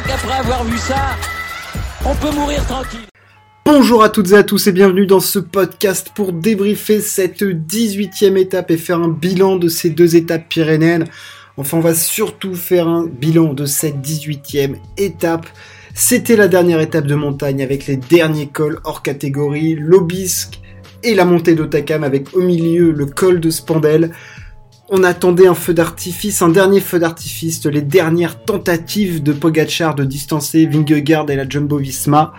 crois qu'après avoir vu ça, on peut mourir tranquille. Bonjour à toutes et à tous et bienvenue dans ce podcast pour débriefer cette 18e étape et faire un bilan de ces deux étapes pyrénéennes. Enfin, on va surtout faire un bilan de cette 18e étape. C'était la dernière étape de montagne avec les derniers cols hors catégorie, l'Obisque et la montée d'Otakam avec au milieu le col de Spandel. On attendait un feu d'artifice, un dernier feu d'artifice, les dernières tentatives de Pogachar de distancer Vingegaard et la Jumbo Visma.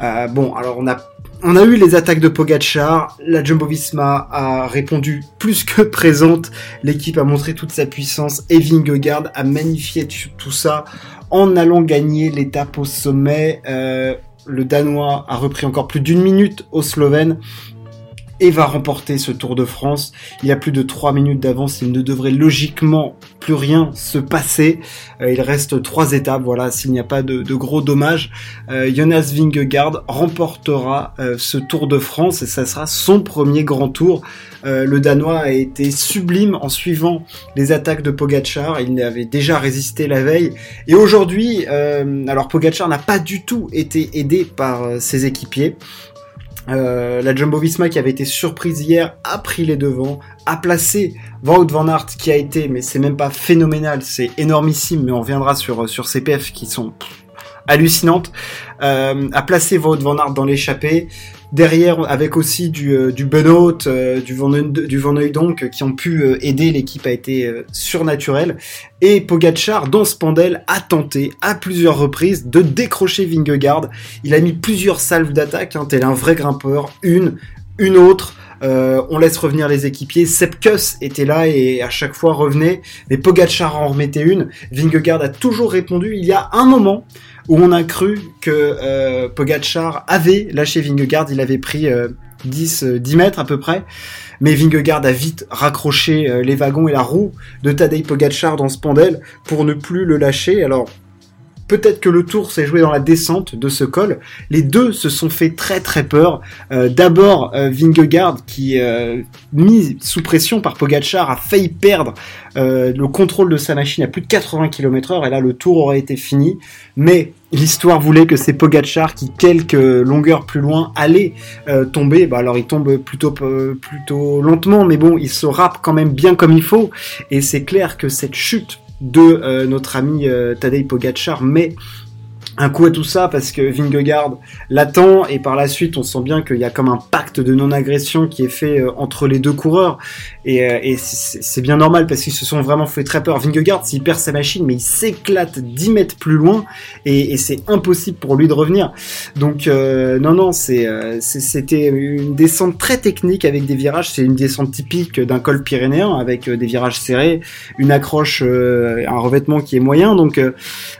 Euh, bon, alors on a eu les attaques de Pogachar, la Jumbo Visma a répondu plus que présente, l'équipe a montré toute sa puissance et Vingegaard a magnifié tout ça en allant gagner l'étape au sommet. Euh, le Danois a repris encore plus d'une minute au Slovène et va remporter ce Tour de France. Il y a plus de 3 minutes d'avance, il ne devrait logiquement plus rien se passer. Euh, il reste trois étapes, voilà, s'il n'y a pas de, gros dommages. Euh, Jonas Vingegaard remportera euh, ce Tour de France et ça sera son premier grand tour. le Danois a été sublime en suivant les attaques de Pogachar. Il avait déjà résisté la veille. Et aujourd'hui, alors Pogachar n'a pas du tout été aidé par ses équipiers. Euh, la Jumbo Visma qui avait été surprise hier a pris les devants, a placé Wout van Aert qui a été, mais c'est même pas phénoménal, c'est énormissime, mais on reviendra sur, sur ces PF qui sont hallucinantes, euh, a placé Wout van Aert dans l'échappée, derrière avec aussi du, euh, du Benoît, euh, du Van, du donc qui ont pu euh, aider l'équipe a été surnaturelle et Pogachar dans ce pandel a tenté à plusieurs reprises de décrocher Vingegaard. Il a mis plusieurs salves d'attaque, hein, tel un vrai grimpeur, une, une autre. On laisse revenir les équipiers. Sepkus était là et à chaque fois revenait, mais Pogachar en remettait une. Vingegaard a toujours répondu. Il y a un moment où on a cru que euh, Pogachar avait lâché Vingegaard, il avait pris 10, euh, 10 euh, mètres à peu près, mais Vingegaard a vite raccroché les wagons et la roue de Tadej Pogachar dans ce pandel pour ne plus le lâcher. Alors Peut-être que le tour s'est joué dans la descente de ce col. Les deux se sont fait très très peur. Euh, d'abord, euh, Vingegaard, qui, euh, mis sous pression par Pogachar, a failli perdre le contrôle de sa machine à plus de 80 km/h. Et là, le tour aurait été fini. Mais l'histoire voulait que c'est Pogachar qui, quelques longueurs plus loin, allait tomber. Bah, alors, il tombe plutôt, plutôt lentement, mais bon, il se rappe quand même bien comme il faut. Et c'est clair que cette chute de euh, notre ami euh, Tadej Pogacar, mais un coup à tout ça parce que Vingegaard l'attend et par la suite on sent bien qu'il y a comme un pacte de non-agression qui est fait euh, entre les deux coureurs et, euh, c'est bien normal parce qu'ils se sont vraiment fait très peur. Vingegaard s'il perd sa machine mais il s'éclate 10 mètres plus loin et, c'est impossible pour lui de revenir. Donc euh, non non c'est c'était une descente très technique avec des virages, c'est une descente typique d'un col pyrénéen avec des virages serrés, une accroche, un revêtement qui est moyen donc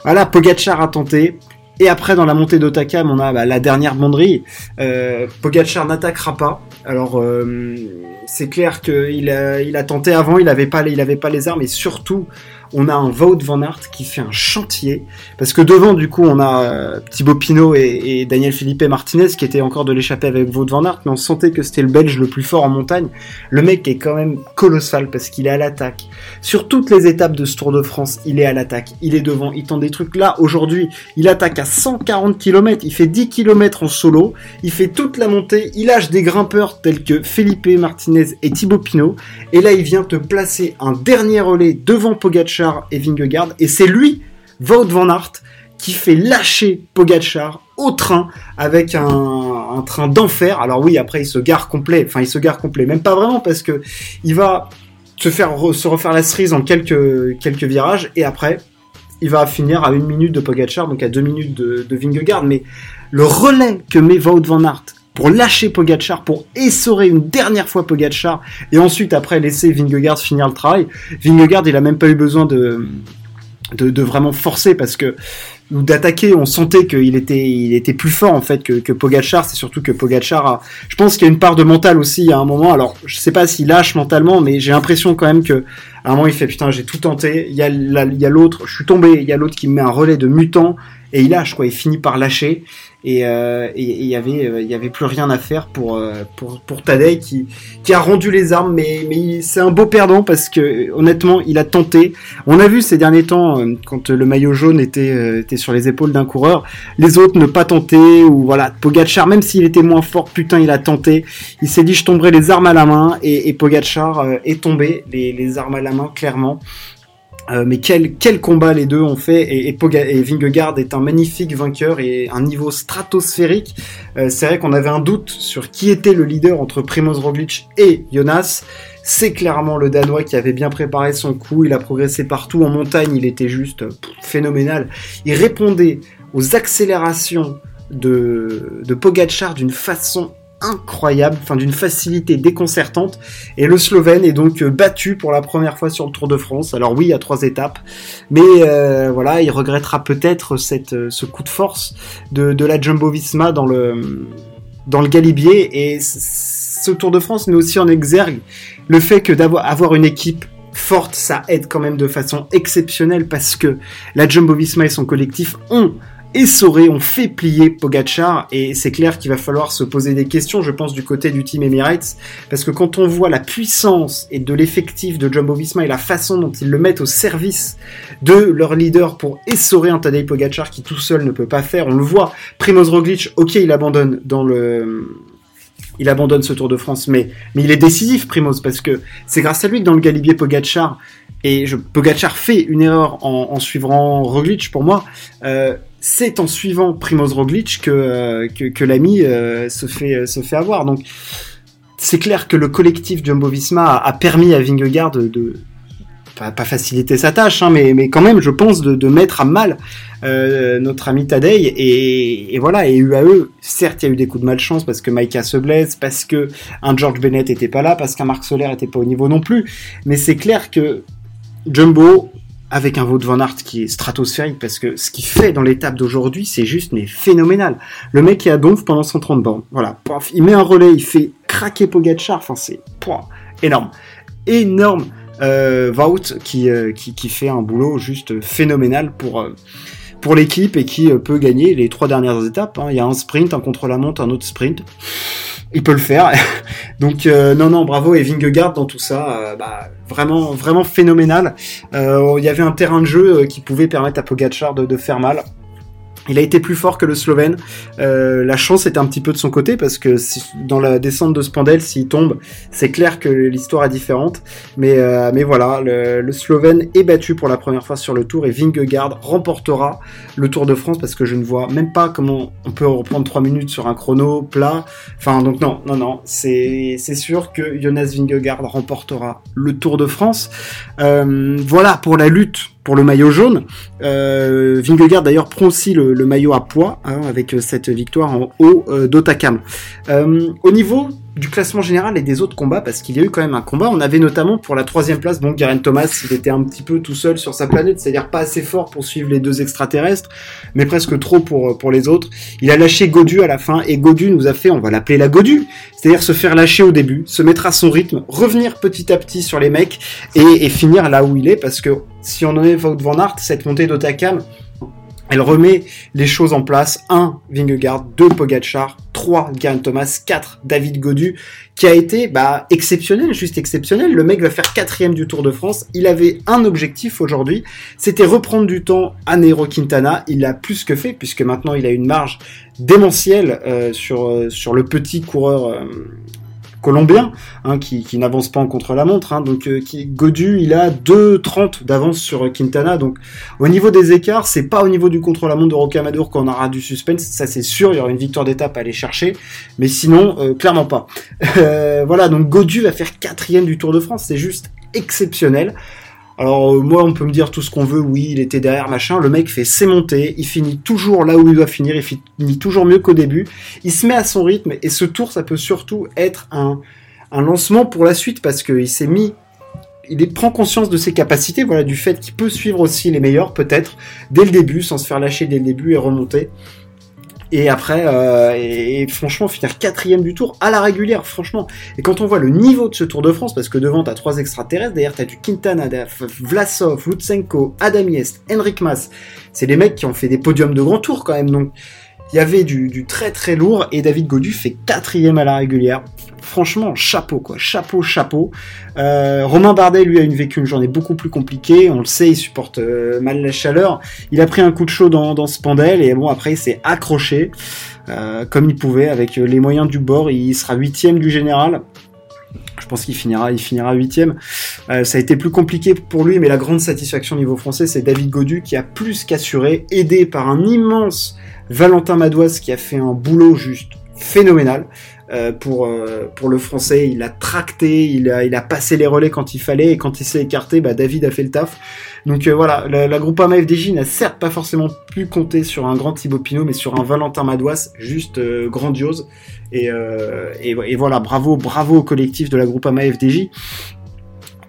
voilà Pogacar a tenté et après, dans la montée d'Otakam, on a bah, la dernière banderie. Euh, Pogacar n'attaquera pas. Alors, euh, c'est clair qu'il a, tenté avant, il n'avait pas, pas les armes, et surtout, on a un Wout van Aert qui fait un chantier, parce que devant, du coup, on a euh, Thibaut Pinot et, Daniel Philippe Martinez qui étaient encore de l'échapper avec Wout van Aert, mais on sentait que c'était le Belge le plus fort en montagne. Le mec est quand même colossal parce qu'il est à l'attaque. Sur toutes les étapes de ce Tour de France, il est à l'attaque, il est devant, il tend des trucs. Là, aujourd'hui, il attaque à 140 km, il fait 10 km en solo, il fait toute la montée, il lâche des grimpeurs tels que Felipe Martinez et Thibaut Pinot, et là, il vient te placer un dernier relais devant Pogacar et Vingegaard, et c'est lui, Wout van Aert, qui fait lâcher Pogachar au train avec un, train d'enfer. Alors oui, après il se gare complet, enfin il se gare complet, même pas vraiment parce que il va se faire se refaire la cerise en quelques virages et après il va finir à une minute de Pogachar, donc à deux minutes de, de Vingegaard. Mais le relais que met Wout van Aert pour lâcher Pogachar, pour essorer une dernière fois Pogachar, et ensuite après laisser Vingegaard finir le travail. Vingegaard, il a même pas eu besoin de, vraiment forcer parce que ou d'attaquer, on sentait qu'il était, il était plus fort en fait que, que Pogachar. C'est surtout que Pogachar a, je pense qu'il y a une part de mental aussi à un moment. Alors, je sais pas s'il lâche mentalement, mais j'ai l'impression quand même que à un moment il fait putain, j'ai tout tenté. Il y a, il y a l'autre, je suis tombé. Il y a l'autre qui me met un relais de mutant et il lâche quoi. Il finit par lâcher et il y avait il y avait plus rien à faire pour pour pour Tadej qui a rendu les armes mais c'est un beau perdant parce que honnêtement il a tenté. On a vu ces derniers temps quand le maillot jaune était sur les épaules d'un coureur les autres ne pas tenter ou voilà Pogachar même s'il était moins fort putain il a tenté. Il s'est dit je tomberai les armes à la main et, et Pogachar est tombé les armes à la main clairement euh, mais quel, quel combat les deux ont fait et, et, Vingegaard est un magnifique vainqueur et un niveau stratosphérique. Euh, c'est vrai qu'on avait un doute sur qui était le leader entre Primoz Roglic et Jonas. C'est clairement le Danois qui avait bien préparé son coup. Il a progressé partout en montagne. Il était juste phénoménal. Il répondait aux accélérations de, de Pogachar d'une façon incroyable, enfin d'une facilité déconcertante. Et le Slovène est donc euh, battu pour la première fois sur le Tour de France. Alors oui, il y a trois étapes, mais euh, voilà, il regrettera peut-être cette euh, ce coup de force de, la Jumbo-Visma dans le dans le Galibier. Et ce Tour de France met aussi en exergue le fait que d'avoir avoir une équipe forte, ça aide quand même de façon exceptionnelle parce que la Jumbo-Visma et son collectif ont essoré, on fait plier Pogachar et c'est clair qu'il va falloir se poser des questions, je pense, du côté du team Emirates, parce que quand on voit la puissance et de l'effectif de Jumbo Visma et la façon dont ils le mettent au service de leur leader pour essorer un Tadej Pogachar qui tout seul ne peut pas faire, on le voit, Primoz Roglic, ok, il abandonne dans le il abandonne ce Tour de France, mais, mais il est décisif, Primoz, parce que c'est grâce à lui que dans le Galibier Pogachar, et je, Pogachar fait une erreur en, en suivant Roglic pour moi, euh, c'est en suivant Primoz Roglic que, euh, que, l'ami euh, se, fait, euh, se fait avoir. Donc c'est clair que le collectif Jumbo-Visma a, permis à Vingegaard de, pas, faciliter sa tâche, hein, mais, mais quand même, je pense, de, mettre à mal notre ami Tadei. Et, et, voilà, et UAE, certes, il y a eu des coups de malchance parce que Maika se blesse, parce que un George Bennett était pas là, parce qu'un Marc Soler était pas au niveau non plus. Mais c'est clair que Jumbo avec un Wout van Aert qui est stratosphérique parce que ce qu'il fait dans l'étape d'aujourd'hui, c'est juste mais phénoménal. Le mec est à donf pendant 130 bornes. Voilà, il met un relais, il fait craquer Pogacar, enfin c'est énorme. Énorme euh, euh, qui, qui, fait un boulot juste phénoménal pour euh, pour l'équipe et qui euh, peut gagner les trois dernières étapes. Hein. Il y a un sprint, un contre-la-montre, un autre sprint il peut le faire. Donc euh, non non bravo et Vingegaard dans tout ça, euh, bah, vraiment vraiment phénoménal. Euh, il y avait un terrain de jeu qui pouvait permettre à Pogacar de, de faire mal. Il a été plus fort que le Slovène. Euh, la chance était un petit peu de son côté parce que dans la descente de Spandel, s'il tombe, c'est clair que l'histoire est différente. Mais, euh, mais voilà, le, Slovène est battu pour la première fois sur le Tour et Vingegaard remportera le Tour de France parce que je ne vois même pas comment on peut reprendre 3 minutes sur un chrono plat. Enfin donc non, non, non, c'est sûr que Jonas Vingegaard remportera le Tour de France. Euh, voilà pour la lutte le maillot jaune. Euh, d'ailleurs prend aussi le, maillot à poids hein, avec cette victoire en haut euh, d'Otakam. Euh, au niveau du classement général et des autres combats, parce qu'il y a eu quand même un combat, on avait notamment pour la troisième place, bon, Garen Thomas, il était un petit peu tout seul sur sa planète, c'est-à-dire pas assez fort pour suivre les deux extraterrestres, mais presque trop pour, pour les autres. Il a lâché Godu à la fin, et Godu nous a fait, on va l'appeler la Godu, c'est-à-dire se faire lâcher au début, se mettre à son rythme, revenir petit à petit sur les mecs, et, finir là où il est, parce que si on en est Van Aert, cette montée d'Otakam, elle remet les choses en place. 1. Vingegaard, 2. Pogachar, 3. Garen Thomas, 4. David Godu, qui a été bah, exceptionnel, juste exceptionnel. Le mec va faire quatrième du Tour de France. Il avait un objectif aujourd'hui, c'était reprendre du temps à Nero Quintana. Il l'a plus que fait, puisque maintenant il a une marge démentielle euh, sur, euh, sur le petit coureur euh, colombien, hein, qui, n'avance pas en contre-la-montre. Hein, donc euh, qui, Godu, il a 2,30 d'avance sur Quintana. Donc au niveau des écarts, c'est pas au niveau du contre-la-montre de Rocamadour qu'on aura du suspense, ça c'est sûr, il y aura une victoire d'étape à aller chercher, mais sinon, euh, clairement pas. Euh, voilà, donc Godu va faire quatrième du Tour de France, c'est juste exceptionnel. Alors euh, moi on peut me dire tout ce qu'on veut, oui il était derrière machin, le mec fait ses montées, il finit toujours là où il doit finir, il finit toujours mieux qu'au début, il se met à son rythme et ce tour ça peut surtout être un, un lancement pour la suite parce qu'il s'est mis il prend conscience de ses capacités, voilà, du fait qu'il peut suivre aussi les meilleurs, peut-être, dès le début, sans se faire lâcher dès le début et remonter. Et après, euh, et, franchement, finir quatrième du tour à la régulière, franchement. Et quand on voit le niveau de ce Tour de France, parce que devant t'as trois extraterrestres, derrière t'as du Quintana, Vlasov, Lutsenko, Adam Yest, Henrik Mas, c'est les mecs qui ont fait des podiums de grand tour quand même. Donc il y avait du, très très lourd et David Godu fait quatrième à la régulière. Franchement, chapeau quoi, chapeau, chapeau. Euh, Romain Bardet, lui, a une vécu une journée beaucoup plus compliquée. On le sait, il supporte euh, mal la chaleur. Il a pris un coup de chaud dans, ce pandel et bon après il s'est accroché euh, comme il pouvait avec les moyens du bord. Il sera huitième du général. Je pense qu'il finira, il finira huitième. Ça a été plus compliqué pour lui, mais la grande satisfaction au niveau français, c'est David Godu qui a plus qu'assuré, aidé par un immense Valentin Madouas qui a fait un boulot juste phénoménal. Euh, pour, euh, pour le français, il a tracté, il a, il a passé les relais quand il fallait, et quand il s'est écarté, bah, David a fait le taf. Donc euh, voilà, la, la Groupama FDJ n'a certes pas forcément pu compter sur un grand Thibaut Pinot, mais sur un Valentin Madouas juste grandiose. Et, et, et, voilà, bravo, bravo au collectif de la Groupama FDJ.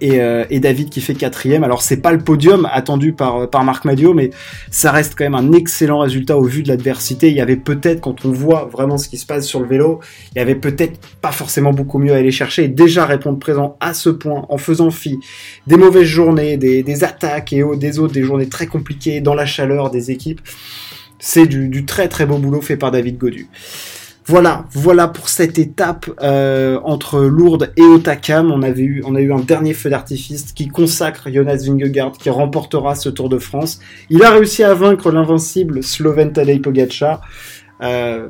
Euh, et, David qui fait quatrième. Alors c'est pas le podium attendu par, par Marc Madio, mais ça reste quand même un excellent résultat au vu de l'adversité. Il y avait peut-être, quand on voit vraiment ce qui se passe sur le vélo, il y avait peut-être pas forcément beaucoup mieux à aller chercher et déjà répondre présent à ce point en faisant fi des mauvaises journées, des, des attaques et des autres, des journées très compliquées dans la chaleur des équipes. C'est du, du très très beau boulot fait par David Godu. Voilà, voilà pour cette étape euh, entre Lourdes et Otakam. On, a eu un dernier feu d'artifice qui consacre Jonas Vingegaard, qui remportera ce Tour de France. Il a réussi à vaincre l'invincible Sloven Tadej Pogacar. Euh,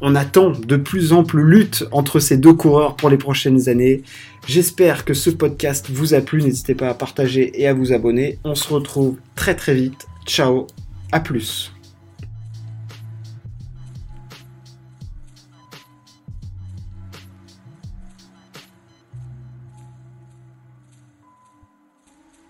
on attend de plus amples luttes entre ces deux coureurs pour les prochaines années. J'espère que ce podcast vous a plu. N'hésitez pas à partager et à vous abonner. On se retrouve très très vite. Ciao, à plus.